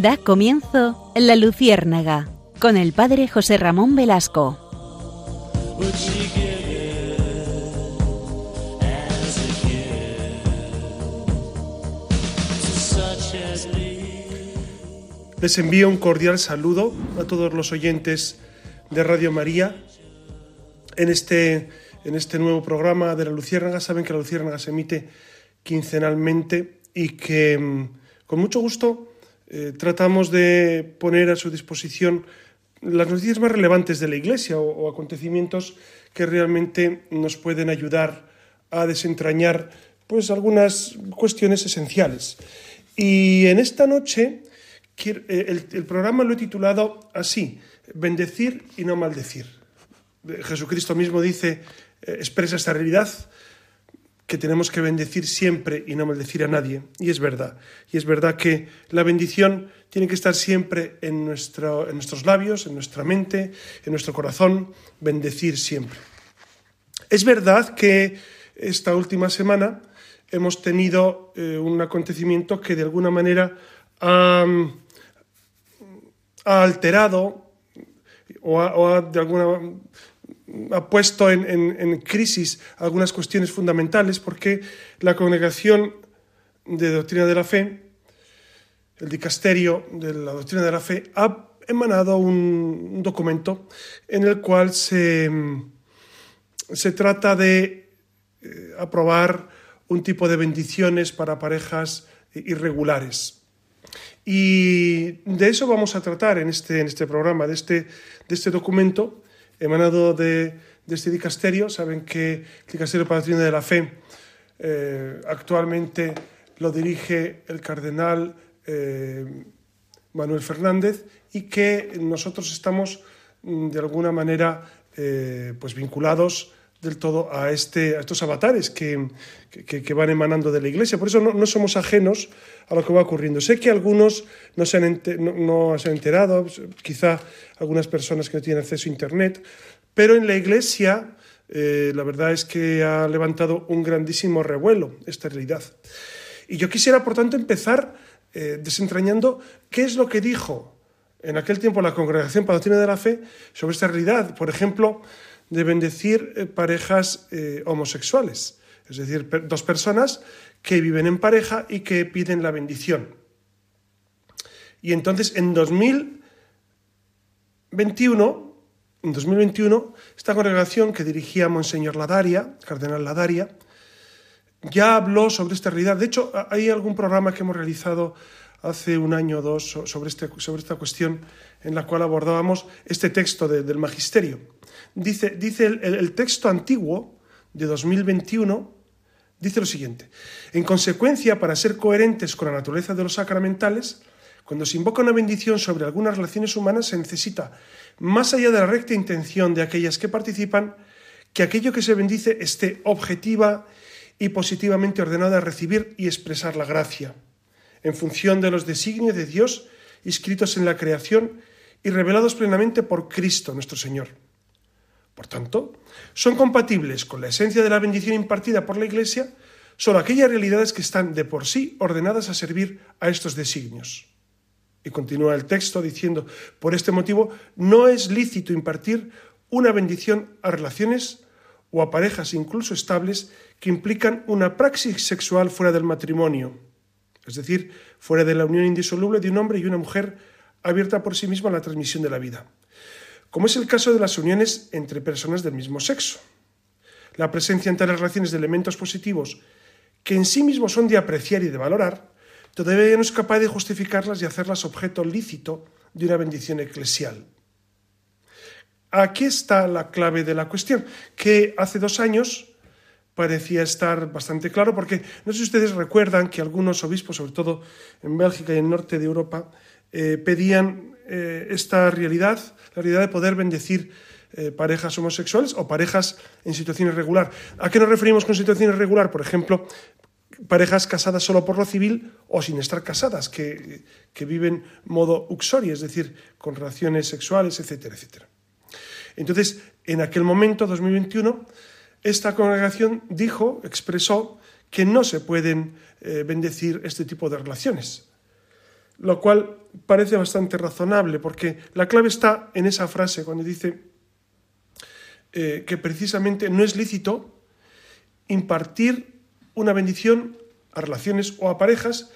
Da comienzo La Luciérnaga con el padre José Ramón Velasco. Les envío un cordial saludo a todos los oyentes de Radio María en este, en este nuevo programa de la Luciérnaga. Saben que la Luciérnaga se emite quincenalmente y que mm, con mucho gusto eh, tratamos de poner a su disposición las noticias más relevantes de la Iglesia o, acontecimientos que realmente nos pueden ayudar a desentrañar pues algunas cuestiones esenciales. Y en esta noche eh, el, el programa lo he titulado así, bendecir y no maldecir. Jesucristo mismo dice, eh, expresa esta realidad, que tenemos que bendecir siempre y no maldecir a nadie. Y es verdad. Y es verdad que la bendición tiene que estar siempre en, nuestro, en nuestros labios, en nuestra mente, en nuestro corazón, bendecir siempre. Es verdad que esta última semana hemos tenido eh, un acontecimiento que de alguna manera ha, alterado o ha, de alguna ha puesto en, crisis algunas cuestiones fundamentales porque la congregación de doctrina de la fe, el dicasterio de la doctrina de la fe, ha emanado un, documento en el cual se, se trata de eh, aprobar un tipo de bendiciones para parejas irregulares. Y de eso vamos a tratar en este, en este programa, de este, de este documento emanado de, este dicasterio. Saben que el dicasterio patrocinio de la fe eh, actualmente lo dirige el cardenal eh, Manuel Fernández y que nosotros estamos mm, de alguna manera eh, pues vinculados del todo a, este, a estos avatares que, que, van emanando de la Iglesia. Por eso no, somos ajenos a lo que va ocurriendo. Sé que algunos no se han, no, se han enterado, quizá algunas personas que no tienen acceso a Internet, pero en la Iglesia eh, la verdad es que ha levantado un grandísimo revuelo esta realidad. Y yo quisiera, por tanto, empezar eh, desentrañando qué es lo que dijo en aquel tiempo la Congregación para de la Fe sobre esta realidad. Por ejemplo, de bendecir eh, parejas eh, homosexuales, es decir, dos personas que viven en pareja y que piden la bendición. Y entonces en 2021, en 2021, esta congregación que dirigía Monseñor Ladaria, Cardenal Ladaria, ya habló sobre esta realidad. De hecho, hay algún programa que hemos realizado hace un año o dos sobre, este, sobre esta cuestión en la cual abordábamos este texto del magisterio. Dice, dice el, texto antiguo de 2021, dice lo siguiente. En consecuencia, para ser coherentes con la naturaleza de los sacramentales, cuando se invoca una bendición sobre algunas relaciones humanas se necesita, más allá de la recta intención de aquellas que participan, que aquello que se bendice esté objetiva y positivamente ordenada a recibir y expresar la gracia en función de los designios de Dios inscritos en la creación y revelados plenamente por Cristo nuestro Señor. Por tanto, son compatibles con la esencia de la bendición impartida por la Iglesia solo aquellas realidades que están de por sí ordenadas a servir a estos designios. Y continúa el texto diciendo, por este motivo, no es lícito impartir una bendición a relaciones o a parejas incluso estables que implican una praxis sexual fuera del matrimonio es decir, fuera de la unión indisoluble de un hombre y una mujer abierta por sí misma a la transmisión de la vida, como es el caso de las uniones entre personas del mismo sexo. La presencia entre las relaciones de elementos positivos que en sí mismos son de apreciar y de valorar, todavía no es capaz de justificarlas y hacerlas objeto lícito de una bendición eclesial. Aquí está la clave de la cuestión, que hace dos años parecía estar bastante claro, porque no sé si ustedes recuerdan que algunos obispos, sobre todo en Bélgica y en el norte de Europa, eh, pedían eh, esta realidad, la realidad de poder bendecir eh, parejas homosexuales o parejas en situación irregular. ¿A qué nos referimos con situación irregular? Por ejemplo, parejas casadas solo por lo civil o sin estar casadas, que, que viven modo uxori, es decir, con relaciones sexuales, etcétera, etcétera. Entonces, en aquel momento, 2021, esta congregación dijo, expresó, que no se pueden eh, bendecir este tipo de relaciones. lo cual parece bastante razonable, porque la clave está en esa frase, cuando dice eh, que precisamente no es lícito impartir una bendición a relaciones o a parejas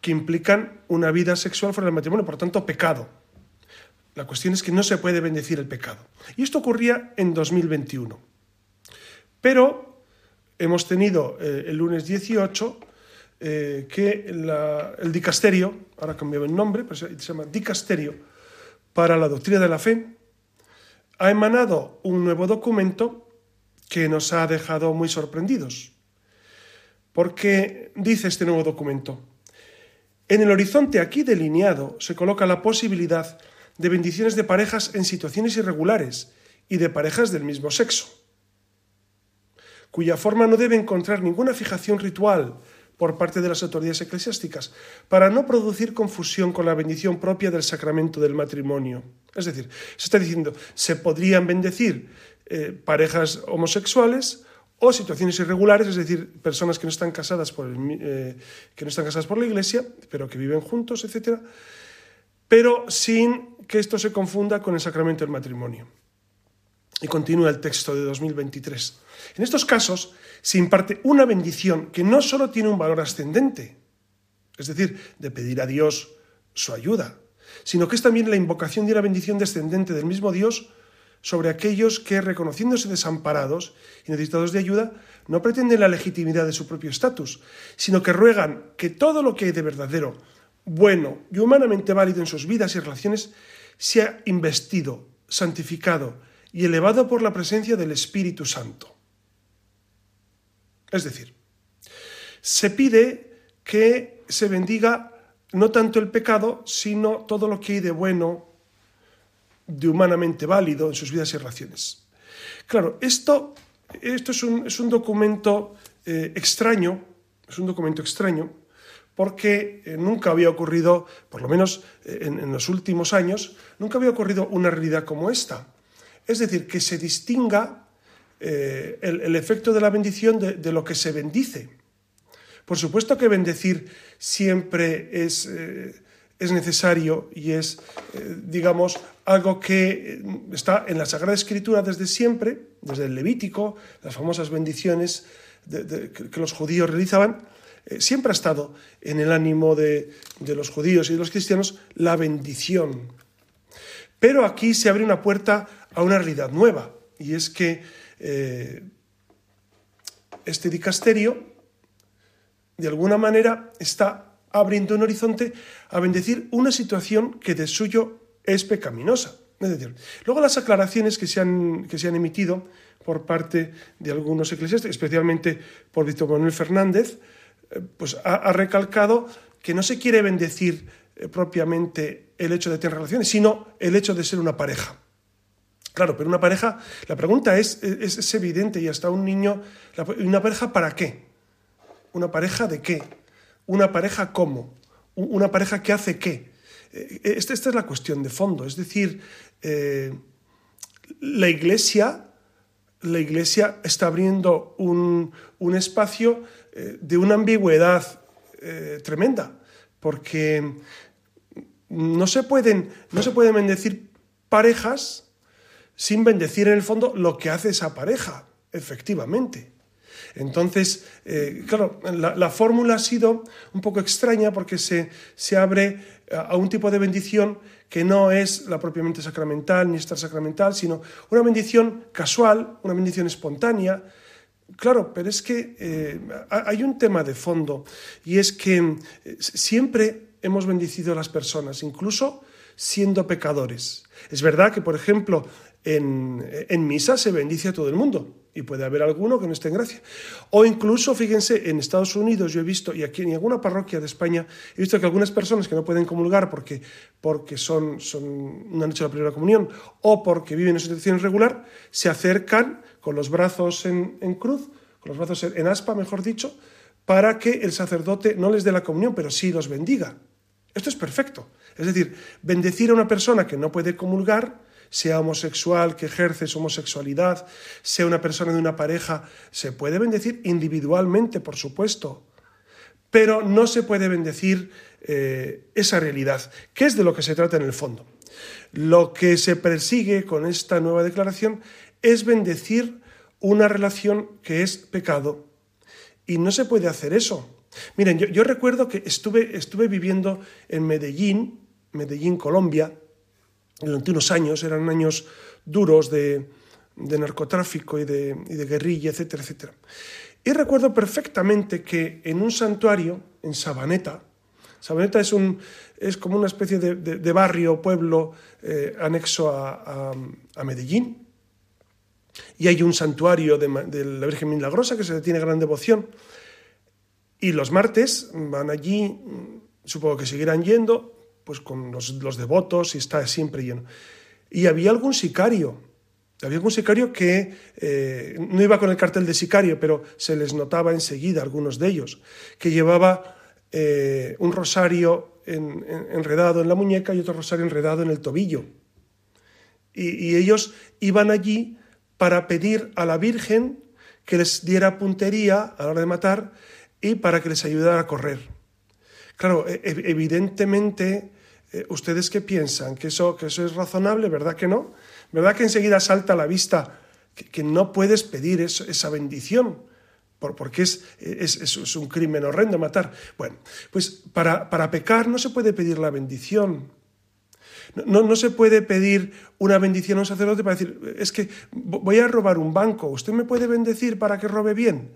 que implican una vida sexual fuera del matrimonio, por tanto, pecado. La cuestión es que no se puede bendecir el pecado. Y esto ocurría en 2021. Pero hemos tenido eh, el lunes 18 eh, que el dicasterio, ahora cambiado el nombre, pero se llama dicasterio para la doctrina de la fe, ha emanado un nuevo documento que nos ha dejado muy sorprendidos. Porque dice este nuevo documento, en el horizonte aquí delineado se coloca la posibilidad de bendiciones de parejas en situaciones irregulares y de parejas del mismo sexo, cuya forma no debe encontrar ninguna fijación ritual por parte de las autoridades eclesiásticas, para no producir confusión con la bendición propia del sacramento del matrimonio. Es decir, se está diciendo, se podrían bendecir eh, parejas homosexuales o situaciones irregulares, es decir, personas que no están casadas por, eh, que no están casadas por la Iglesia, pero que viven juntos, etc., pero sin que esto se confunda con el sacramento del matrimonio. Y continúa el texto de 2023. En estos casos se imparte una bendición que no solo tiene un valor ascendente, es decir, de pedir a Dios su ayuda, sino que es también la invocación de una bendición descendente del mismo Dios sobre aquellos que, reconociéndose desamparados y necesitados de ayuda, no pretenden la legitimidad de su propio estatus, sino que ruegan que todo lo que hay de verdadero, bueno y humanamente válido en sus vidas y relaciones sea investido, santificado y elevado por la presencia del Espíritu Santo. Es decir, se pide que se bendiga no tanto el pecado, sino todo lo que hay de bueno, de humanamente válido en sus vidas y relaciones. Claro, esto, esto es, un, documento eh, extraño, es un documento extraño, porque eh, nunca había ocurrido, por lo menos eh, en, los últimos años, nunca había ocurrido una realidad como esta. Es decir, que se distinga el, efecto de la bendición de lo que se bendice. Por supuesto que bendecir siempre es, eh, es necesario y es, eh, digamos, algo que eh, está en la Sagrada Escritura desde siempre, desde el Levítico, las famosas bendiciones que los judíos realizaban, siempre ha estado en el ánimo de, los judíos y de los cristianos la bendición. Pero aquí se abre una puerta a una realidad nueva, y es que este dicasterio de alguna manera está abriendo un horizonte a bendecir una situación que de suyo es pecaminosa. Es decir, luego las aclaraciones que se han, que se han emitido por parte de algunos eclesiásticos, especialmente por Víctor Manuel Fernández, eh, pues ha, recalcado que no se quiere bendecir eh, propiamente el hecho de tener relaciones, sino el hecho de ser una pareja. Claro, pero una pareja, la pregunta es, es, evidente y hasta un niño, ¿una pareja para qué? ¿Una pareja de qué? ¿Una pareja cómo? ¿Una pareja que hace qué? Eh, esta, esta es la cuestión de fondo. Es decir, eh, la Iglesia, la Iglesia está abriendo un, espacio eh, de una ambigüedad tremenda, porque no se, pueden, no se pueden bendecir parejas sin bendecir en el fondo lo que hace esa pareja, efectivamente. Entonces, eh, claro, la, fórmula ha sido un poco extraña porque se, abre a un tipo de bendición que no es la propiamente sacramental ni sacramental, sino una bendición casual, una bendición espontánea. Claro, pero es que eh, hay un tema de fondo y es que eh, siempre hemos bendecido a las personas, incluso siendo pecadores. Es verdad que, por ejemplo, en, en misa se bendice a todo el mundo, y puede haber alguno que no esté en gracia. O incluso, fíjense, en Estados Unidos yo he visto, y aquí en alguna parroquia de España, he visto que algunas personas que no pueden comulgar porque, porque son, son, no han hecho la primera comunión o porque viven en situación irregular, se acercan con los brazos en, en cruz, con los brazos en aspa, mejor dicho, para que el sacerdote no les dé la comunión, pero sí los bendiga. Esto es perfecto. Es decir, bendecir a una persona que no puede comulgar, sea homosexual, que ejerce su homosexualidad, sea una persona de una pareja, se puede bendecir individualmente, por supuesto, pero no se puede bendecir eh, esa realidad. ¿Qué es de lo que se trata en el fondo? Lo que se persigue con esta nueva declaración es bendecir una relación que es pecado. Y no se puede hacer eso. Miren, yo, recuerdo que estuve, estuve viviendo en Medellín, Medellín, Colombia, durante unos años, eran años duros de, narcotráfico y de, y de, guerrilla, etcétera, etcétera. Y recuerdo perfectamente que en un santuario, en Sabaneta, Sabaneta es, un, es como una especie de, de, barrio, pueblo eh, anexo a, a, Medellín, y hay un santuario de, de, la Virgen Milagrosa que se le tiene gran devoción. Y los martes van allí, supongo que seguirán yendo, pues con los, los devotos y está siempre lleno. Y había algún sicario, había algún sicario que eh, no iba con el cartel de sicario, pero se les notaba enseguida algunos de ellos, que llevaba eh, un rosario enredado en la muñeca y otro rosario enredado en el tobillo. Y, ellos iban allí para pedir a la Virgen que les diera puntería a la hora de matar y para que les ayudara a correr. Claro, e, e, evidentemente, eh, ¿ustedes qué piensan? ¿Que eso, ¿Que eso es razonable? ¿Verdad que no? ¿Verdad que enseguida salta a la vista que, no puedes pedir esa bendición? porque es, es, un crimen horrendo matar. Bueno, pues para, para pecar no se puede pedir la bendición. No, no, se puede pedir una bendición a un sacerdote para decir, es que voy a robar un banco, ¿usted me puede bendecir para que robe bien?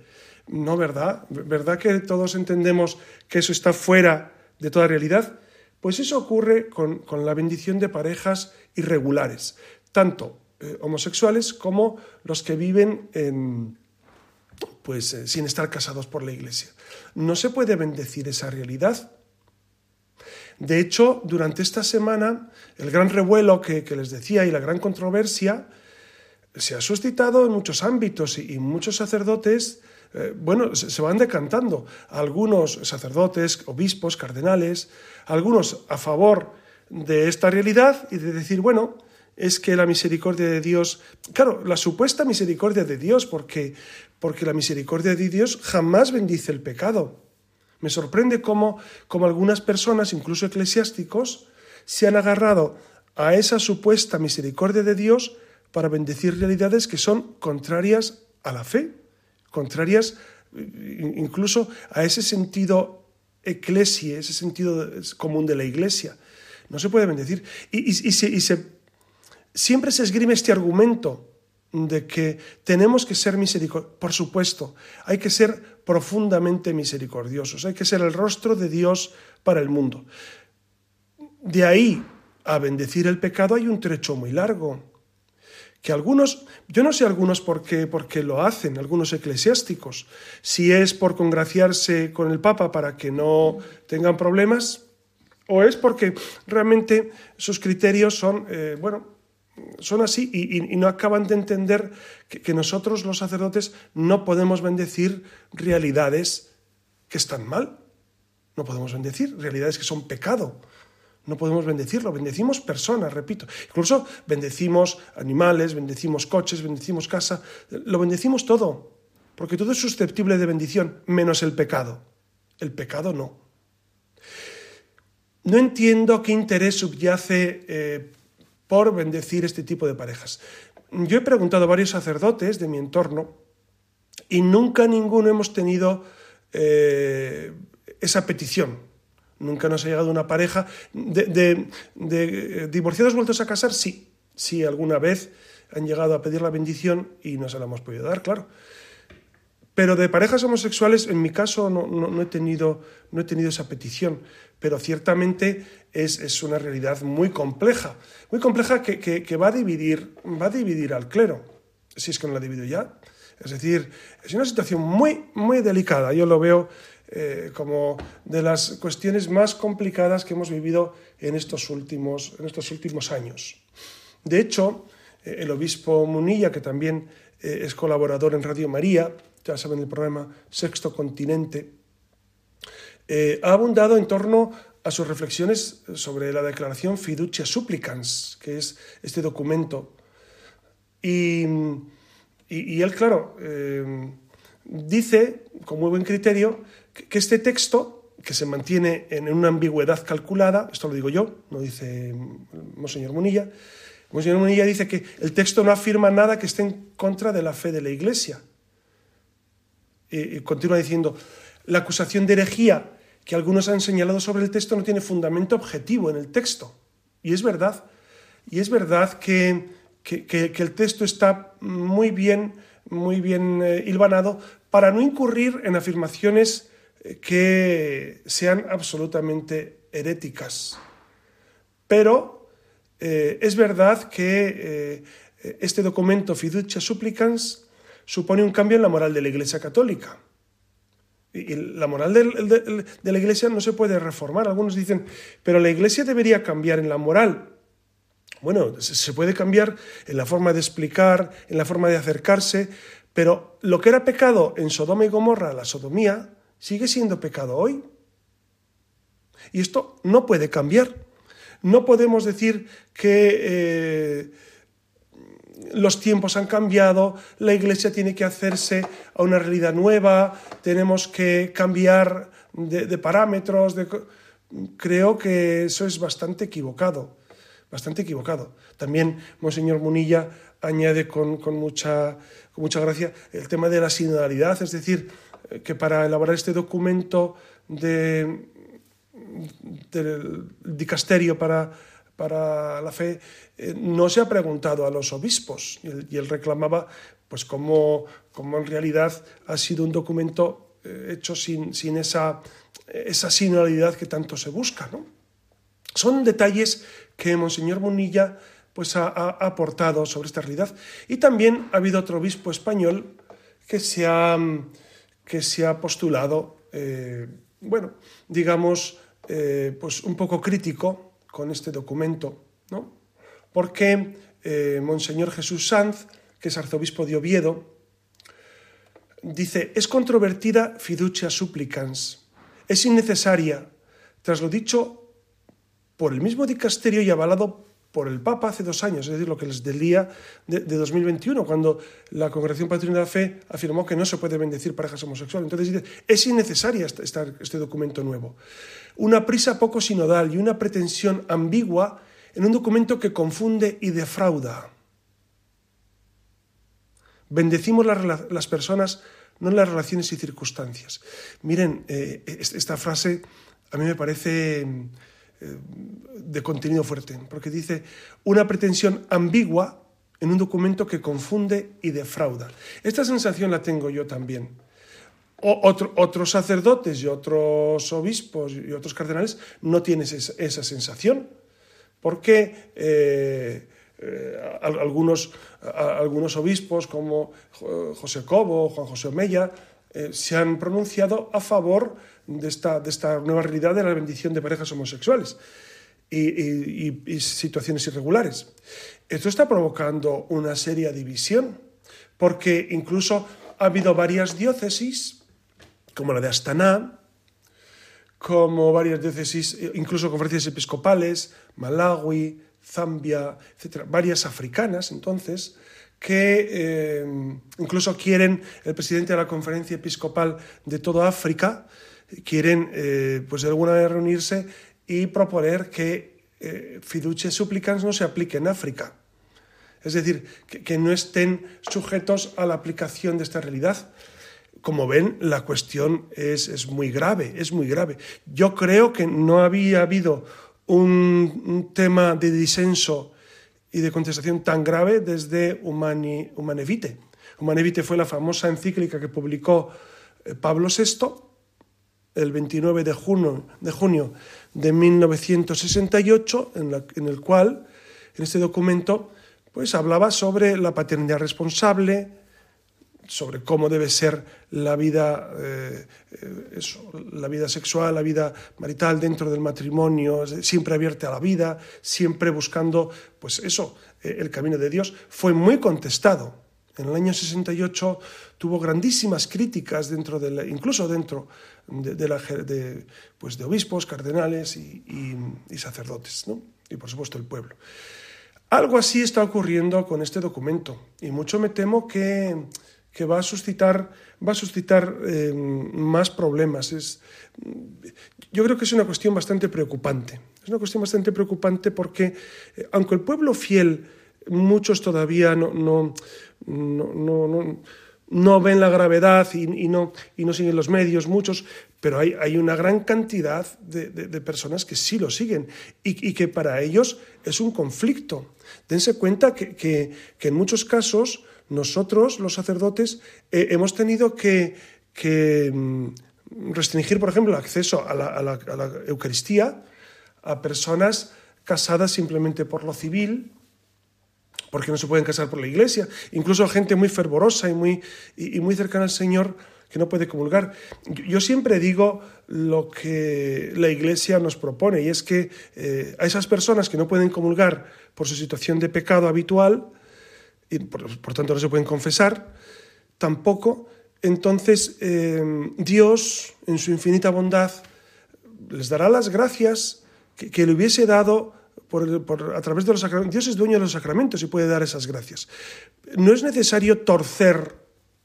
No, ¿verdad? ¿Verdad que todos entendemos que eso está fuera de toda realidad? Pues eso ocurre con, con la bendición de parejas irregulares, tanto eh, homosexuales como los que viven en, pues eh, sin estar casados por la Iglesia. No se puede bendecir esa realidad. De hecho, durante esta semana, el gran revuelo que, les decía y la gran controversia se ha suscitado en muchos ámbitos y, muchos sacerdotes, eh, bueno, se, van decantando. Algunos sacerdotes, obispos, cardenales, algunos a favor de esta realidad y de decir, bueno, es que la misericordia de Dios, claro, la supuesta misericordia de Dios, porque, porque la misericordia de Dios jamás bendice el pecado. Me sorprende cómo, cómo algunas personas, incluso eclesiásticos, se han agarrado a esa supuesta misericordia de Dios para bendecir realidades que son contrarias a la fe, contrarias incluso a ese sentido eclesia, ese sentido común de la iglesia. No se puede bendecir. Y, y, se siempre se esgrime este argumento de que tenemos que ser misericordiosos. Por supuesto, hay que ser profundamente misericordiosos, hay que ser el rostro de Dios para el mundo. De ahí a bendecir el pecado hay un trecho muy largo. Que algunos, yo no sé algunos por qué, por qué lo hacen, algunos eclesiásticos, si es por congraciarse con el Papa para que no tengan problemas, o es porque realmente sus criterios son, eh, bueno, son así y, no acaban de entender que, nosotros los sacerdotes no podemos bendecir realidades que están mal. No podemos bendecir realidades que son pecado. No podemos bendecirlo, bendecimos personas, repito. Incluso bendecimos animales, bendecimos coches, bendecimos casa, lo bendecimos todo, porque todo es susceptible de bendición, menos el pecado. El pecado no. No entiendo qué interés subyace eh, por bendecir este tipo de parejas. Yo he preguntado a varios sacerdotes de mi entorno y nunca ninguno hemos tenido eh, esa petición. Nunca nos ha llegado una pareja de, de, divorciados vueltos a casar, sí, sí, alguna vez han llegado a pedir la bendición y no se la hemos podido dar, claro. Pero de parejas homosexuales, en mi caso, no, he, tenido, no he tenido esa petición, pero ciertamente es, una realidad muy compleja, muy compleja que, va, a dividir, va a dividir al clero, si es que no la ha dividido ya. Es decir, es una situación muy, muy delicada. Yo lo veo eh, como de las cuestiones más complicadas que hemos vivido en estos últimos, en estos últimos años. De hecho, eh, el obispo Munilla, que también eh, es colaborador en Radio María, ya saben el programa Sexto Continente, ha abundado en torno a sus reflexiones sobre la declaración Fiducia Supplicans, que es este documento. Y, él, claro, dice, con muy buen criterio, que, este texto, que se mantiene en una ambigüedad calculada, esto lo digo yo, no dice Monseñor Munilla, Monseñor Munilla dice que el texto no afirma nada que esté en contra de la fe de la Iglesia. Y, continúa diciendo, la acusación de herejía que algunos han señalado sobre el texto no tiene fundamento objetivo en el texto. Y es verdad, y es verdad que, el texto está muy bien, muy bien eh, hilvanado para no incurrir en afirmaciones que sean absolutamente heréticas. Pero eh, es verdad que este documento Fiducia Supplicans supone un cambio en la moral de la Iglesia Católica. Y la moral de, la Iglesia no se puede reformar. Algunos dicen, pero la Iglesia debería cambiar en la moral. Bueno, se puede cambiar en la forma de explicar, en la forma de acercarse, pero lo que era pecado en Sodoma y Gomorra, la sodomía, sigue siendo pecado hoy. Y esto no puede cambiar. No podemos decir que eh, los tiempos han cambiado, la Iglesia tiene que hacerse a una realidad nueva, tenemos que cambiar de, parámetros. Creo que eso es bastante equivocado, bastante equivocado. También Monseñor Munilla añade con, mucha, con mucha gracia el tema de la sinodalidad, es decir, que para elaborar este documento de, del dicasterio para para la fe, eh, no se ha preguntado a los obispos y él, reclamaba pues como, en realidad ha sido un documento eh, hecho sin, sin esa, esa sinodalidad que tanto se busca. ¿no? Son detalles que Monseñor Munilla pues, ha, aportado sobre esta realidad. Y también ha habido otro obispo español que se ha, que se ha postulado, eh, bueno, digamos, pues un poco crítico con este documento, ¿no? Porque eh, Monseñor Jesús Sanz, que es arzobispo de Oviedo, dice, es controvertida fiducia supplicans, es innecesaria, tras lo dicho por el mismo dicasterio y avalado por el Papa hace dos años, es decir, lo que les del día de, 2021, cuando la Congregación Patrina de la Fe afirmó que no se puede bendecir parejas homosexuales. Entonces es innecesaria este documento nuevo. Una prisa poco sinodal y una pretensión ambigua en un documento que confunde y defrauda. Bendecimos las, personas, no las relaciones y circunstancias. Miren, eh, esta frase a mí me parece de contenido fuerte, porque dice una pretensión ambigua en un documento que confunde y defrauda. Esta sensación la tengo yo también. otros sacerdotes y otros obispos y otros cardenales no tienen esa, sensación, porque eh, eh, algunos, algunos obispos como José Cobo, Juan José Omeya, se han pronunciado a favor de esta, de esta nueva realidad de la bendición de parejas homosexuales y, situaciones irregulares. Esto está provocando una seria división, porque incluso ha habido varias diócesis, como la de Astana, como varias diócesis, incluso conferencias episcopales, Malawi, Zambia, etcétera, varias africanas, entonces, que eh, incluso quieren, el presidente de la conferencia episcopal de toda África, quieren, eh, pues de alguna manera reunirse y proponer que eh, fiducie supplicans no se aplique en África. Es decir, que, no estén sujetos a la aplicación de esta realidad. Como ven, la cuestión es, muy grave, es muy grave. Yo creo que no había habido un, tema de disenso y de contestación tan grave desde Humani, Humanevite. Humanevite fue la famosa encíclica que publicó eh, Pablo VI el 29 de junio de, junio de 1968, en, el cual, en este documento, pues hablaba sobre la paternidad responsable, sobre cómo debe ser la vida, eh, la vida sexual, la vida marital dentro del matrimonio, siempre abierta a la vida, siempre buscando, pues eso, eh, el camino de Dios. Fue muy contestado. En el año 68 tuvo grandísimas críticas dentro de incluso dentro de, la, de, pues de obispos, cardenales y, sacerdotes, y por supuesto el pueblo. Algo así está ocurriendo con este documento y mucho me temo que, que va a suscitar, va a suscitar eh, más problemas. Es, yo creo que es una cuestión bastante preocupante. Es una cuestión bastante preocupante porque, eh, aunque el pueblo fiel, muchos todavía no, no, no, no ven la gravedad y, no, y no siguen los medios, muchos, pero hay, hay una gran cantidad de, de, personas que sí lo siguen y, que para ellos es un conflicto. Dense cuenta que, que, que en muchos casos nosotros, los sacerdotes, eh, hemos tenido que, que, mm, restringir, por ejemplo, el acceso a, la, a la, Eucaristía a personas casadas simplemente por lo civil, porque no se pueden casar por la iglesia, incluso gente muy fervorosa y muy, y, muy cercana al Señor que no puede comulgar. Yo siempre digo lo que la Iglesia nos propone, y es que eh, a esas personas que no pueden comulgar por su situación de pecado habitual, y por, por tanto no se pueden confesar, tampoco, entonces eh, Dios, en su infinita bondad, les dará las gracias que, que le hubiese dado por, por, a través de los sacramentos. Dios es dueño de los sacramentos y puede dar esas gracias. No es necesario torcer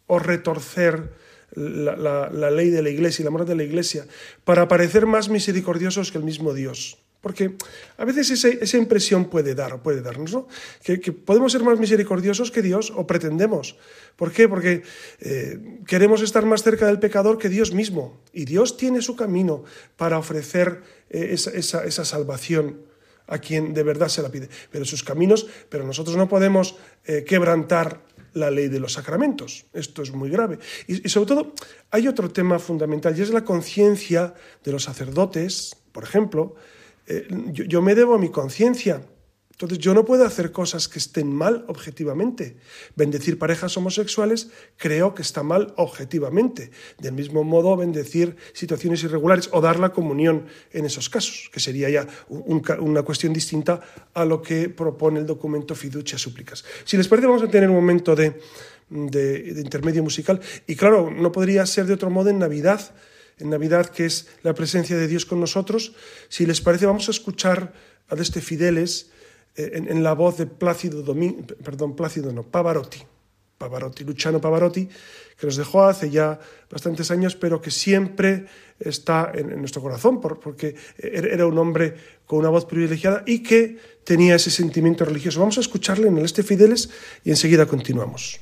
o retorcer la, la, la, ley de la Iglesia y la moral de la Iglesia para parecer más misericordiosos que el mismo Dios. Porque a veces ese, esa impresión puede dar, puede darnos, ¿no? Que, que, podemos ser más misericordiosos que Dios o pretendemos. ¿Por qué? Porque eh, queremos estar más cerca del pecador que Dios mismo. Y Dios tiene su camino para ofrecer eh, esa, esa, esa salvación a quien de verdad se la pide. Pero sus caminos, pero nosotros no podemos eh, quebrantar la ley de los sacramentos. Esto es muy grave. Y, sobre todo, hay otro tema fundamental y es la conciencia de los sacerdotes, por ejemplo. Eh, yo me debo a mi conciencia. Entonces yo no puedo hacer cosas que estén mal objetivamente. Bendecir parejas homosexuales creo que está mal objetivamente. Del mismo modo, bendecir situaciones irregulares o dar la comunión en esos casos, que sería ya un, una cuestión distinta a lo que propone el documento Fiducia Súplicas. Si les parece, vamos a tener un momento de, de, de intermedio musical. Y claro, no podría ser de otro modo en Navidad en Navidad, que es la presencia de Dios con nosotros. Si les parece, vamos a escuchar a este Fideles en, en, la voz de Plácido perdón, Plácido no, Pavarotti, Pavarotti, Luciano Pavarotti, que nos dejó hace ya bastantes años, pero que siempre está en, en nuestro corazón, por, porque era un hombre con una voz privilegiada y que tenía ese sentimiento religioso. Vamos a escucharle en el Este Fideles y enseguida continuamos.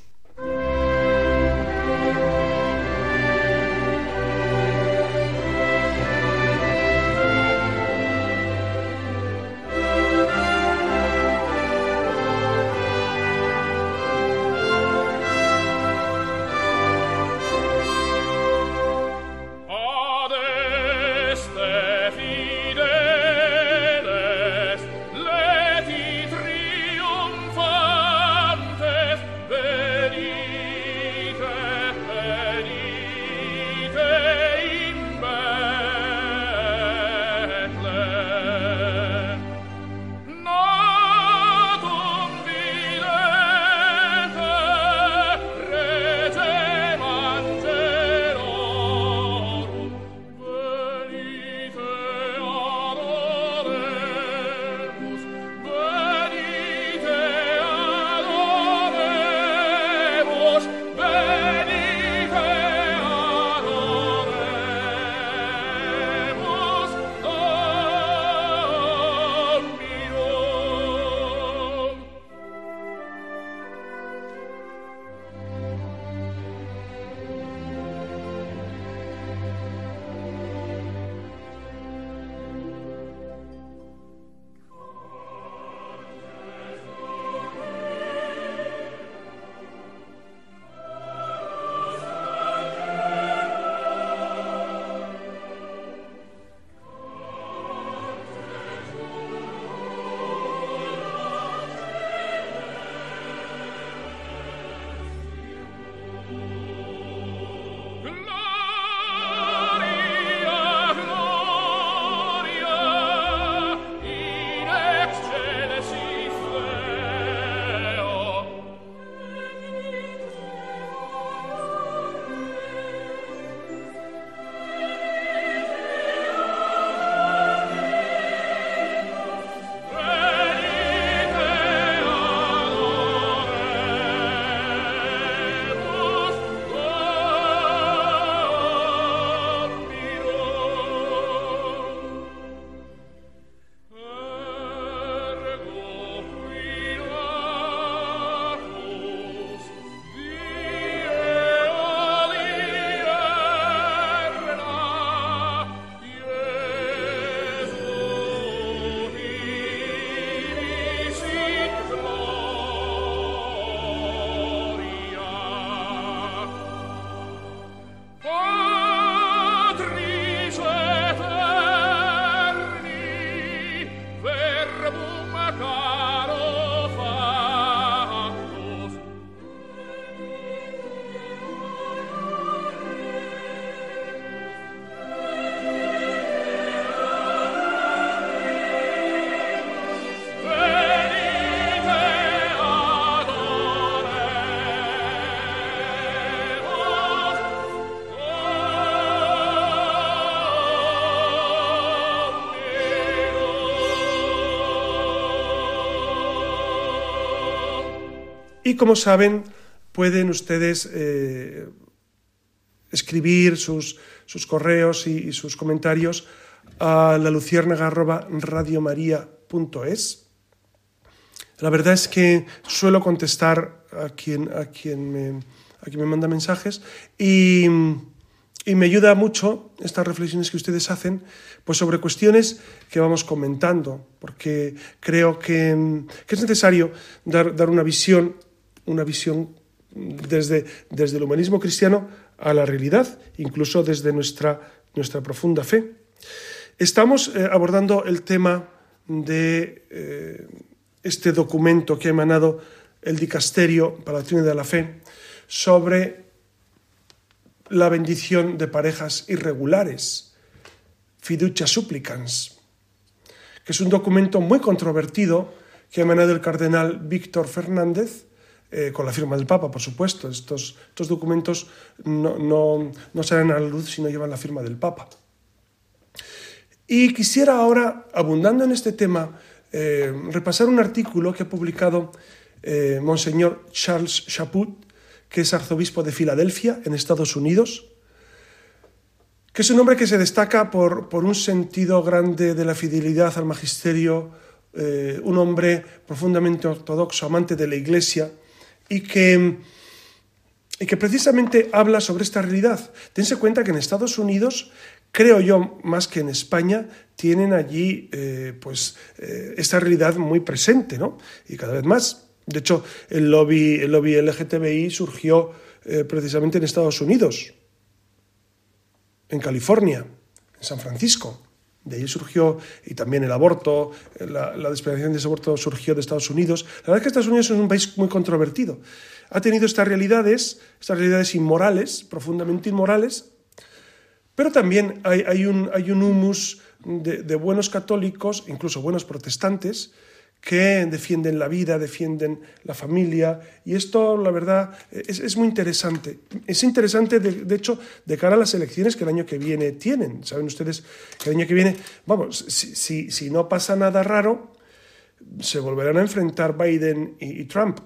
Y como saben, pueden ustedes eh, escribir sus, sus correos y, sus comentarios a la luciérnaga.radiomaría.es. La verdad es que suelo contestar a quien, a quien, me, a me manda mensajes y, y, me ayuda mucho estas reflexiones que ustedes hacen pues sobre cuestiones que vamos comentando, porque creo que, que es necesario dar, dar, una visión, una visión desde, desde el humanismo cristiano a la realidad, incluso desde nuestra, nuestra profunda fe. Estamos eh, abordando el tema de eh, este documento que ha emanado el Dicasterio para la Trinidad de la Fe sobre la bendición de parejas irregulares, fiducia supplicans, que es un documento muy controvertido que ha emanado el cardenal Víctor Fernández eh, con la firma del Papa, por supuesto. Estos, estos documentos no, no, no salen a la luz si no llevan la firma del Papa. Y quisiera ahora, abundando en este tema, eh, repasar un artículo que ha publicado eh, Monseñor Charles Chaput, que es arzobispo de Filadelfia, en Estados Unidos, que es un hombre que se destaca por, por un sentido grande de la fidelidad al magisterio, un hombre profundamente ortodoxo, amante de la Iglesia, y que, y que precisamente habla sobre esta realidad. Tense cuenta que en Estados Unidos, creo yo, más que en España, tienen allí eh, pues, eh, esta realidad muy presente, ¿no? Y cada vez más. De hecho, el lobby, el lobby LGTBI surgió eh, precisamente en Estados Unidos, en California, en San Francisco. De ahí surgió, y también el aborto, la, la de ese aborto surgió de Estados Unidos. La verdad es que Estados Unidos es un país muy controvertido. Ha tenido estas realidades, estas realidades inmorales, profundamente inmorales, pero también hay, hay un, hay un humus de buenos católicos, incluso buenos protestantes, que defienden la vida, defienden la familia, y esto, la verdad, es, es muy interesante. Es interesante, de, hecho, de cara a las elecciones que el año que viene tienen. Saben ustedes que el año que viene, vamos, si, si, si no pasa nada raro, se volverán a enfrentar Biden y, y Trump.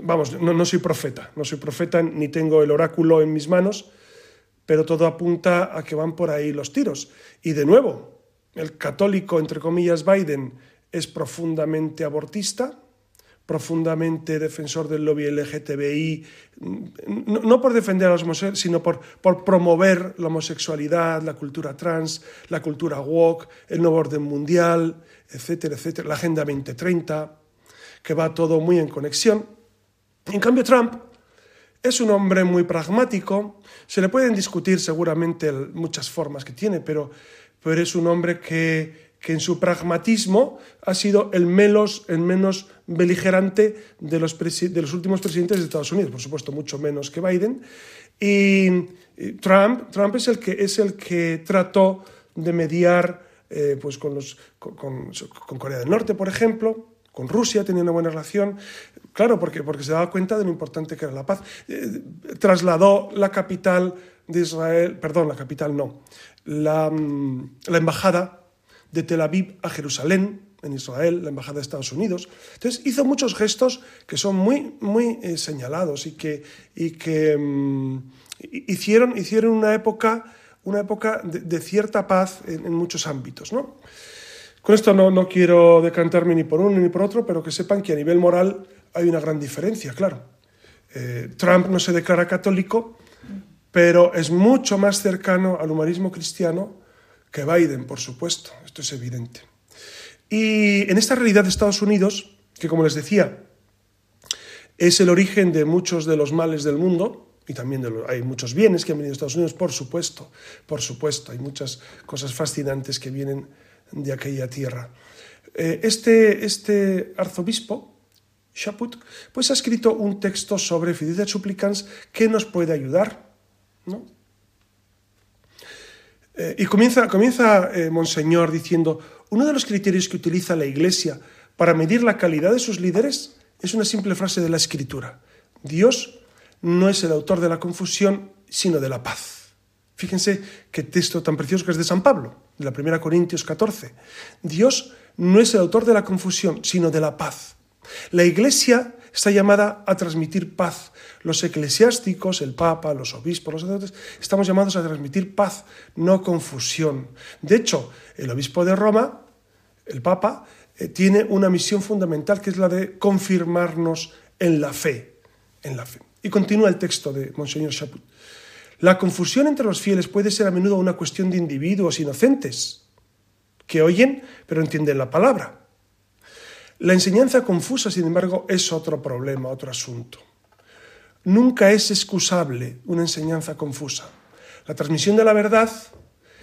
Vamos, no, no soy profeta, no soy profeta ni tengo el oráculo en mis manos, pero todo apunta a que van por ahí los tiros. Y de nuevo, el católico, entre comillas, Biden, es profundamente abortista, profundamente defensor del lobby LGTBI, no, no por defender a los homosexuales, sino por, por, promover la homosexualidad, la cultura trans, la cultura woke, el nuevo orden mundial, etcétera, etcétera, la Agenda 2030, que va todo muy en conexión. En cambio, Trump es un hombre muy pragmático, se le pueden discutir seguramente muchas formas que tiene, pero, pero es un hombre que que en su pragmatismo ha sido el menos, el menos beligerante de los, de los últimos presidentes de Estados Unidos, por supuesto mucho menos que Biden. Y, Trump, Trump es, el que, es el que trató de mediar eh, pues con, los, con, con, Corea del Norte, por ejemplo, con Rusia tenía una buena relación, claro, porque, porque se daba cuenta de lo importante que era la paz. Eh, trasladó la capital de Israel, perdón, la capital no, la, mm, la embajada de Tel Aviv a Jerusalén, en Israel, la Embajada de Estados Unidos. Entonces hizo muchos gestos que son muy, muy eh, señalados y que, y que mm, hicieron, hicieron una época, una época de, cierta paz en, en, muchos ámbitos. ¿no? Con esto no, no quiero decantarme ni por uno ni por otro, pero que sepan que a nivel moral hay una gran diferencia, claro. Eh, Trump no se declara católico, pero es mucho más cercano al humanismo cristiano que Biden, por supuesto, esto es evidente. Y en esta realidad de Estados Unidos, que como les decía, es el origen de muchos de los males del mundo, y también de lo, hay muchos bienes que han venido a Estados Unidos, por supuesto, por supuesto, hay muchas cosas fascinantes que vienen de aquella tierra. Eh, este, este arzobispo, Chaput, pues ha escrito un texto sobre fidelidad supplicans que nos puede ayudar, ¿no? Eh, y comienza, comienza eh, Monseñor diciendo, uno de los criterios que utiliza la Iglesia para medir la calidad de sus líderes es una simple frase de la Escritura. Dios no es el autor de la confusión, sino de la paz. Fíjense qué texto tan precioso que es de San Pablo, de la 1 Corintios 14. Dios no es el autor de la confusión, sino de la paz. La Iglesia está llamada a transmitir paz. Los eclesiásticos, el Papa, los obispos, los sacerdotes, estamos llamados a transmitir paz, no confusión. De hecho, el obispo de Roma, el Papa, eh, tiene una misión fundamental que es la de confirmarnos en la fe. En la fe. Y continúa el texto de Monseñor Chaput. La confusión entre los fieles puede ser a menudo una cuestión de individuos inocentes que oyen pero entienden la palabra. La enseñanza confusa, sin embargo, es otro problema, otro asunto. Nunca es excusable una enseñanza confusa. La transmisión de la verdad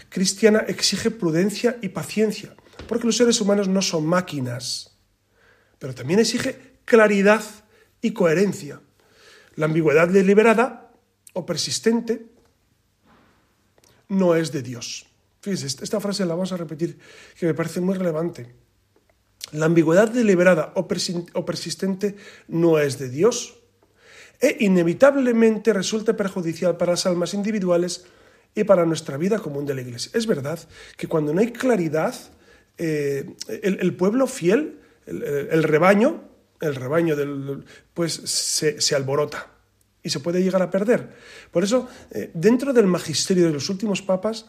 cristiana exige prudencia y paciencia, porque los seres humanos no son máquinas, pero también exige claridad y coherencia. La ambigüedad deliberada o persistente no es de Dios. Fíjense, esta frase la vamos a repetir, que me parece muy relevante. La ambigüedad deliberada o persistente no es de Dios e inevitablemente resulta perjudicial para las almas individuales y para nuestra vida común de la Iglesia. Es verdad que cuando no hay claridad, eh, el, pueblo fiel, el, rebaño, el rebaño del, pues se, alborota y se puede llegar a perder. Por eso, eh, dentro del magisterio de los últimos papas,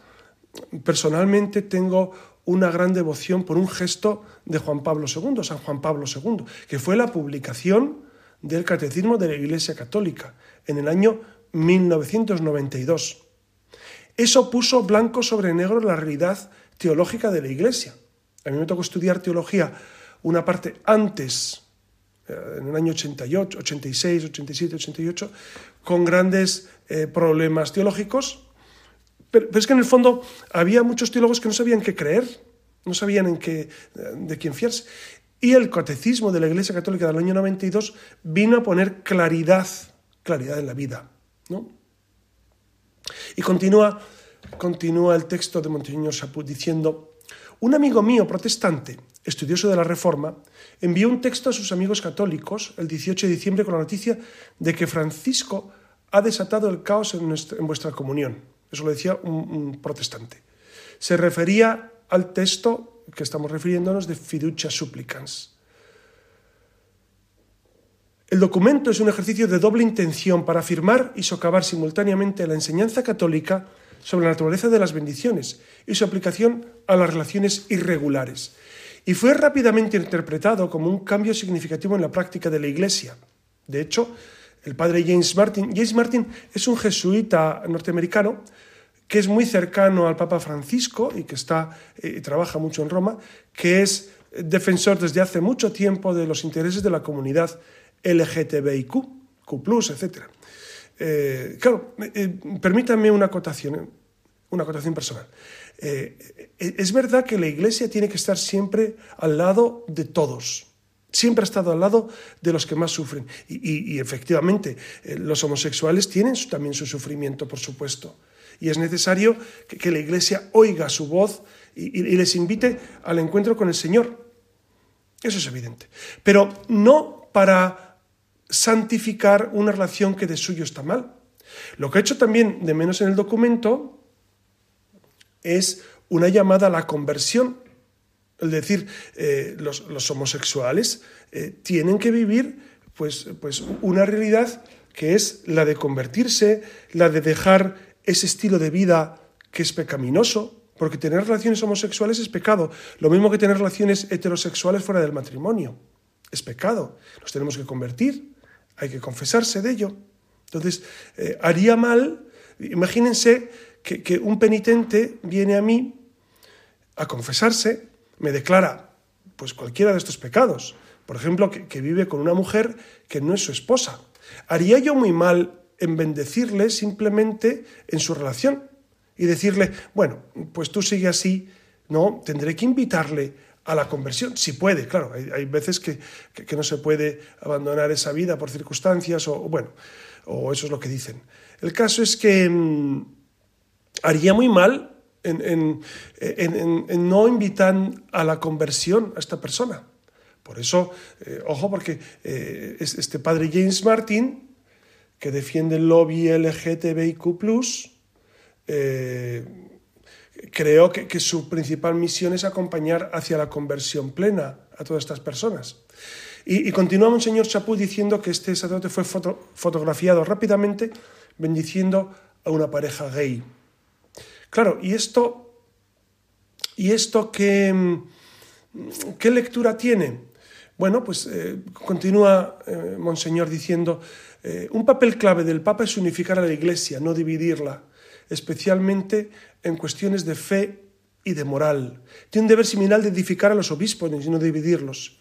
personalmente tengo una gran devoción por un gesto de Juan Pablo II, San Juan Pablo II, que fue la publicación del Catecismo de la Iglesia Católica en el año 1992. Eso puso blanco sobre negro la realidad teológica de la Iglesia. A mí me tocó estudiar teología una parte antes, eh, en el año 88, 86, 87, 88, con grandes eh, problemas teológicos pero, es que en el fondo había muchos teólogos que no sabían qué creer, no sabían en qué, de quién fiarse. Y el catecismo de la Iglesia Católica del año 92 vino a poner claridad, claridad en la vida. ¿no? Y continúa, continúa el texto de Monseñor Chaput diciendo, un amigo mío protestante, estudioso de la Reforma, envió un texto a sus amigos católicos el 18 de diciembre con la noticia de que Francisco ha desatado el caos en, en vuestra comunión. Eso lo decía un, protestante. Se refería al texto que estamos refiriéndonos de fiducia supplicans. El documento es un ejercicio de doble intención para afirmar y socavar simultáneamente la enseñanza católica sobre la naturaleza de las bendiciones y su aplicación a las relaciones irregulares. Y fue rápidamente interpretado como un cambio significativo en la práctica de la Iglesia. De hecho, el padre James Martin. James Martin es un jesuita norteamericano que es muy cercano al Papa Francisco y que está, eh, trabaja mucho en Roma, que es defensor desde hace mucho tiempo de los intereses de la comunidad LGTBIQ, Q, etc. Eh, claro, eh, permítanme una acotación, una personal. es verdad que la Iglesia tiene que estar siempre al lado de todos Siempre ha estado al lado de los que más sufren. Y, efectivamente, los homosexuales tienen también su sufrimiento, por supuesto. Y es necesario que, la Iglesia oiga su voz y, les invite al encuentro con el Señor. Eso es evidente. Pero no para santificar una relación que de suyo está mal. Lo que he hecho también de menos en el documento es una llamada a la conversión es decir, eh, los, homosexuales eh, tienen que vivir pues, pues una realidad que es la de convertirse, la de dejar ese estilo de vida que es pecaminoso, porque tener relaciones homosexuales es pecado, lo mismo que tener relaciones heterosexuales fuera del matrimonio. Es pecado, nos tenemos que convertir, hay que confesarse de ello. Entonces, eh, haría mal, imagínense que, que un penitente viene a mí a confesarse me declara pues cualquiera de estos pecados. Por ejemplo, que, vive con una mujer que no es su esposa. Haría yo muy mal en bendecirle simplemente en su relación y decirle, bueno, pues tú sigue así, no, tendré que invitarle a la conversión, si puede, claro, hay, veces que, que, no se puede abandonar esa vida por circunstancias o, bueno, o eso es lo que dicen. El caso es que mm, haría muy mal en, no invitar a la conversión a esta persona. Por eso, eh, ojo, porque eh, este padre James Martin, que defiende el lobby LGTBIQ, eh, creo que, su principal misión es acompañar hacia la conversión plena a todas estas personas. Y, y continúa Monseñor Chaput diciendo que este sacerdote fue fotografiado rápidamente bendiciendo a una pareja gay. Claro, y esto, y esto qué, qué lectura tiene. Bueno, pues eh, continúa eh, Monseñor diciendo, eh, un papel clave del Papa es unificar a la Iglesia, no dividirla, especialmente en cuestiones de fe y de moral. Tiene un deber similar de edificar a los obispos y no dividirlos.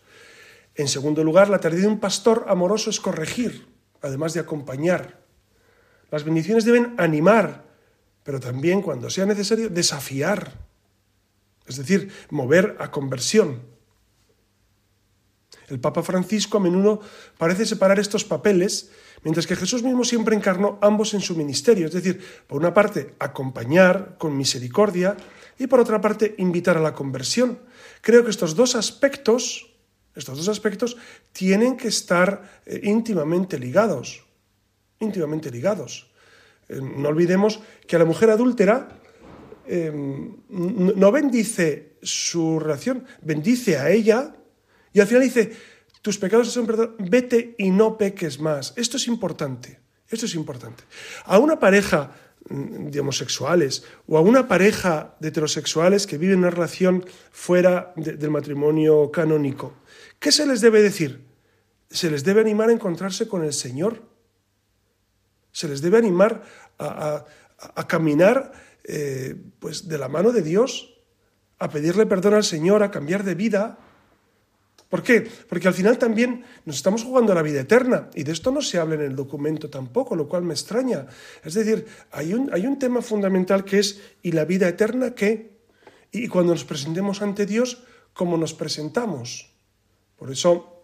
En segundo lugar, la tarea de un pastor amoroso es corregir, además de acompañar. Las bendiciones deben animar, pero también, cuando sea necesario, desafiar, es decir, mover a conversión. El Papa Francisco a menudo parece separar estos papeles, mientras que Jesús mismo siempre encarnó ambos en su ministerio, es decir, por una parte, acompañar con misericordia y por otra parte, invitar a la conversión. Creo que estos dos aspectos, estos dos aspectos tienen que estar eh, íntimamente ligados íntimamente ligados. Eh, no olvidemos que a la mujer adúltera eh, no bendice su relación, bendice a ella y al final dice, tus pecados son perdonados, vete y no peques más. Esto es importante, esto es importante. A una pareja mm, de homosexuales o a una pareja de heterosexuales que viven una relación fuera del matrimonio canónico, ¿qué se les debe decir? Se les debe animar a encontrarse con el Señor se les debe animar a, caminar eh, pues de la mano de Dios, a pedirle perdón al Señor, a cambiar de vida. ¿Por qué? Porque al final también nos estamos jugando a la vida eterna y de esto no se habla en el documento tampoco, lo cual me extraña. Es decir, hay un, hay un tema fundamental que es ¿y la vida eterna qué? Y cuando nos presentemos ante Dios, ¿cómo nos presentamos? Por eso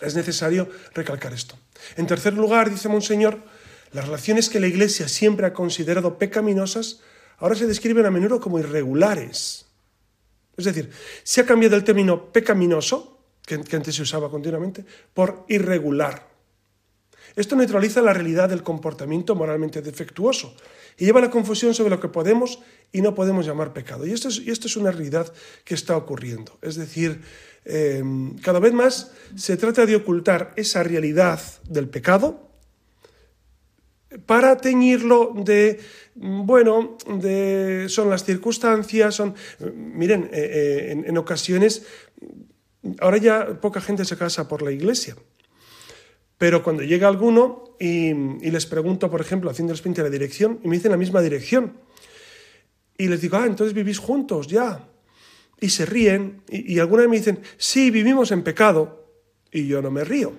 es necesario recalcar esto. En tercer lugar, dice Monseñor, las relaciones que la Iglesia siempre ha considerado pecaminosas ahora se describen a menudo como irregulares. Es decir, se ha cambiado el término pecaminoso, que, antes se usaba continuamente, por irregular. Esto neutraliza la realidad del comportamiento moralmente defectuoso y lleva a la confusión sobre lo que podemos y no podemos llamar pecado. Y esto es, esto es una realidad que está ocurriendo. Es decir, eh, cada vez más se trata de ocultar esa realidad del pecado, para teñirlo de, bueno, de, son las circunstancias, son, miren, eh, eh, en, ocasiones, ahora ya poca gente se casa por la iglesia, pero cuando llega alguno y, les pregunto, por ejemplo, haciendo el de la dirección, y me dicen la misma dirección, y les digo, ah, entonces vivís juntos, ya, y se ríen, y, y alguna vez me dicen, sí, vivimos en pecado, y yo no me río,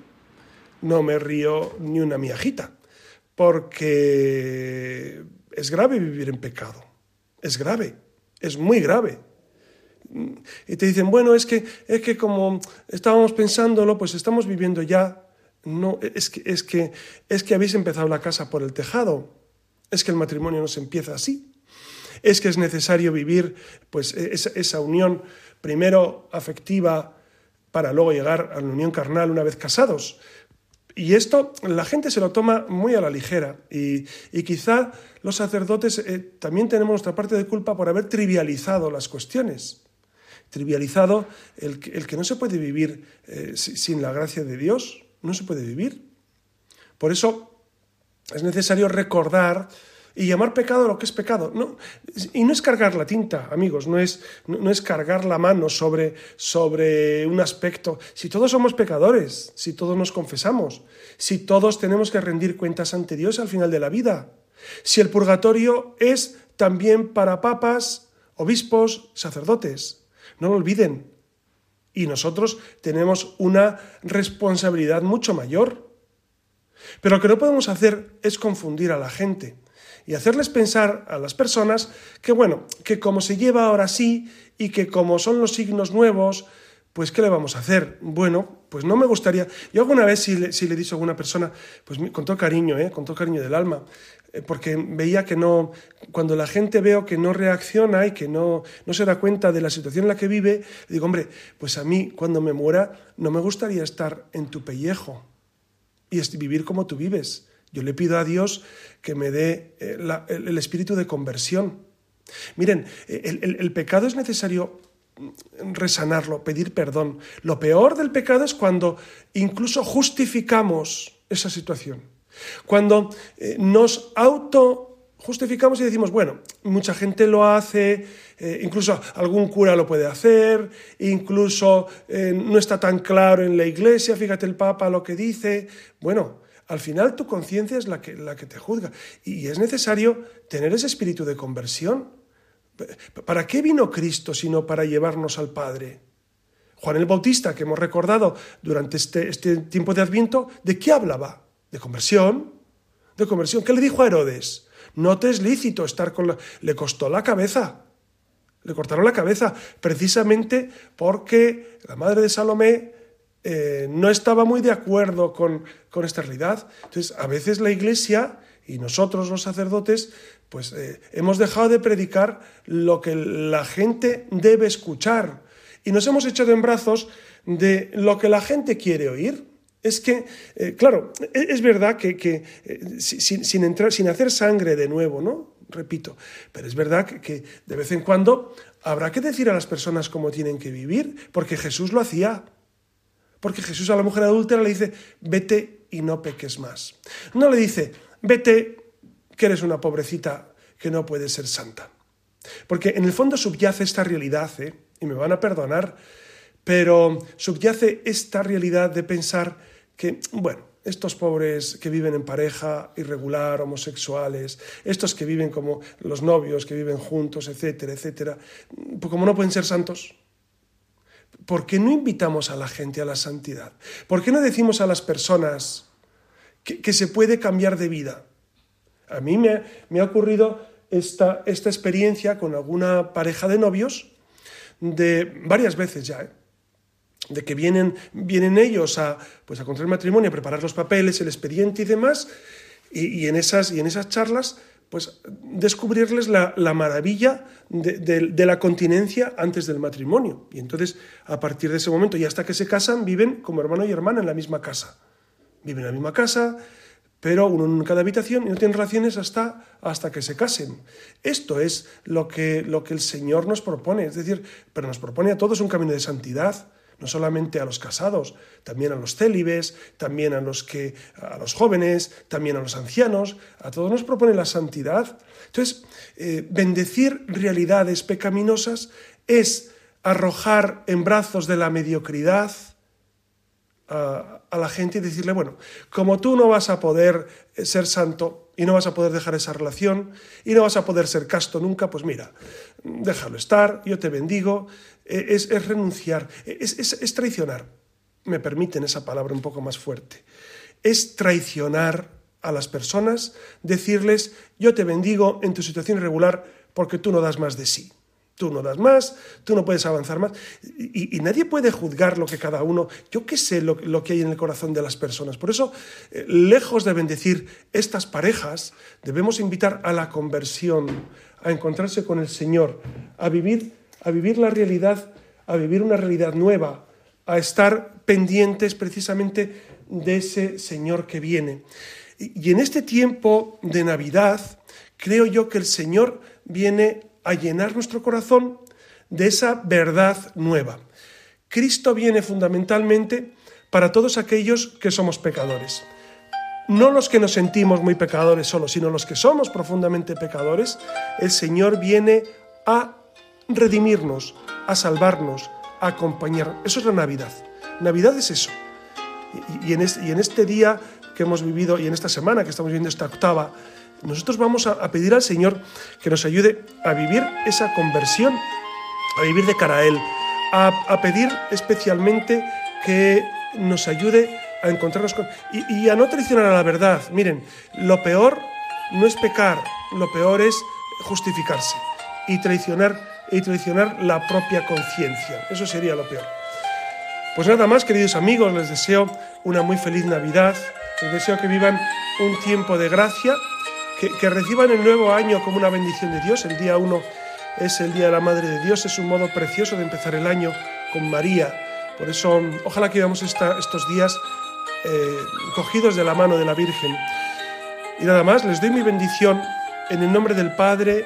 no me río ni una miajita porque es grave vivir en pecado, es grave, es muy grave. Y te dicen, bueno, es que, es que como estábamos pensándolo, pues estamos viviendo ya. No, es que, es, que, es que habéis empezado la casa por el tejado, es que el matrimonio no se empieza así, es que es necesario vivir pues, esa, esa unión primero afectiva para luego llegar a la unión carnal una vez casados. Y esto la gente se lo toma muy a la ligera y, quizá los sacerdotes eh, también tenemos nuestra parte de culpa por haber trivializado las cuestiones, trivializado el, que no se puede vivir eh, sin la gracia de Dios, no se puede vivir. Por eso es necesario recordar y llamar pecado lo que es pecado. No, y no es cargar la tinta, amigos, no es, no, es cargar la mano sobre, sobre un aspecto. Si todos somos pecadores, si todos nos confesamos, si todos tenemos que rendir cuentas ante Dios al final de la vida, si el purgatorio es también para papas, obispos, sacerdotes, no lo olviden. Y nosotros tenemos una responsabilidad mucho mayor. Pero lo que no podemos hacer es confundir a la gente y hacerles pensar a las personas que, bueno, que como se lleva ahora sí y que como son los signos nuevos, pues ¿qué le vamos a hacer? Bueno, pues no me gustaría. Yo alguna vez sí le, le he dicho a alguna persona, pues con todo cariño, ¿eh? con todo cariño del alma, porque veía que no, cuando la gente veo que no reacciona y que no, no se da cuenta de la situación en la que vive, digo, hombre, pues a mí cuando me muera no me gustaría estar en tu pellejo y vivir como tú vives. Yo le pido a Dios que me dé eh, el, espíritu de conversión. Miren, el, pecado es necesario resanarlo, pedir perdón. Lo peor del pecado es cuando incluso justificamos esa situación. Cuando eh, nos auto justificamos y decimos, bueno, mucha gente lo hace, eh, incluso algún cura lo puede hacer, incluso eh, no está tan claro en la iglesia, fíjate el Papa lo que dice. Bueno, al final tu conciencia es la que, la que te juzga y es necesario tener ese espíritu de conversión. ¿Para qué vino Cristo sino para llevarnos al Padre? Juan el Bautista, que hemos recordado durante este, este tiempo de Adviento, ¿de qué hablaba? De conversión, de conversión. ¿Qué le dijo a Herodes? No te es lícito estar con la... Le costó la cabeza. Le cortaron la cabeza precisamente porque la madre de Salomé eh, no estaba muy de acuerdo con, con, esta realidad. Entonces, a veces la Iglesia y nosotros los sacerdotes, pues eh, hemos dejado de predicar lo que la gente debe escuchar y nos hemos echado en brazos de lo que la gente quiere oír. Es que, eh, claro, e-, es verdad que, eh, sin, entrar, sin hacer sangre de nuevo, ¿no? Repito, pero es verdad que, de vez en cuando habrá que decir a las personas cómo tienen que vivir, porque Jesús lo hacía. Porque Jesús a la mujer adúltera le dice, vete y no peques más. No le dice, vete que eres una pobrecita que no puede ser santa. Porque en el fondo subyace esta realidad, ¿eh? y me van a perdonar, pero subyace esta realidad de pensar que, bueno, estos pobres que viven en pareja irregular, homosexuales, estos que viven como los novios, que viven juntos, etcétera, etcétera, pues como no pueden ser santos, ¿por qué no invitamos a la gente a la santidad? ¿Por qué no decimos a las personas que, se puede cambiar de vida? A mí me, ha ocurrido esta, esta experiencia con alguna pareja de novios de varias veces ya, ¿eh? De que vienen, vienen ellos a, pues a contraer matrimonio, a preparar los papeles, el expediente y demás, y, en, esas, y en esas charlas, pues descubrirles la, maravilla de, la continencia antes del matrimonio. Y entonces, a partir de ese momento y hasta que se casan, viven como hermano y hermana en la misma casa. Viven en la misma casa, pero uno en cada habitación y no tienen relaciones hasta, hasta que se casen. Esto es lo que, lo que el Señor nos propone, es decir, pero nos propone a todos un camino de santidad no solamente a los casados, también a los célibes, también a los que a los jóvenes, también a los ancianos, a todos nos propone la santidad. Entonces, eh, bendecir realidades pecaminosas es arrojar en brazos de la mediocridad a, la gente y decirle, bueno, como tú no vas a poder eh, ser santo y no vas a poder dejar esa relación y no vas a poder ser casto nunca, pues mira, déjalo estar, yo te bendigo, eh, es, renunciar, es, es, traicionar. Me permiten esa palabra un poco más fuerte. Es traicionar a las personas, decirles, yo te bendigo en tu situación irregular porque tú no das más de sí. Tú no das más, tú no puedes avanzar más. Y, nadie puede juzgar lo que cada uno, yo qué sé lo, que hay en el corazón de las personas. Por eso, eh, lejos de bendecir estas parejas, debemos invitar a la conversión, a encontrarse con el Señor, a vivir a vivir la realidad, a vivir una realidad nueva, a estar pendientes precisamente de ese Señor que viene. Y en este tiempo de Navidad, creo yo que el Señor viene a llenar nuestro corazón de esa verdad nueva. Cristo viene fundamentalmente para todos aquellos que somos pecadores. No los que nos sentimos muy pecadores solo, sino los que somos profundamente pecadores, el Señor viene a redimirnos, a salvarnos, a acompañar. Eso es la Navidad. Navidad es eso. Y, en, este, día que hemos vivido y en esta semana que estamos viviendo esta octava, nosotros vamos a, pedir al Señor que nos ayude a vivir esa conversión, a vivir de cara a Él, a, pedir especialmente que nos ayude a encontrarnos con... Y, y a no traicionar a la verdad. Miren, lo peor no es pecar, lo peor es justificarse y traicionar y traicionar la propia conciencia. Eso sería lo peor. Pues nada más, queridos amigos, les deseo una muy feliz Navidad, les deseo que vivan un tiempo de gracia, que, reciban el nuevo año como una bendición de Dios. El día 1 es el Día de la Madre de Dios, es un modo precioso de empezar el año con María. Por eso, ojalá que vivamos estos días eh, cogidos de la mano de la Virgen. Y nada más, les doy mi bendición en el nombre del Padre,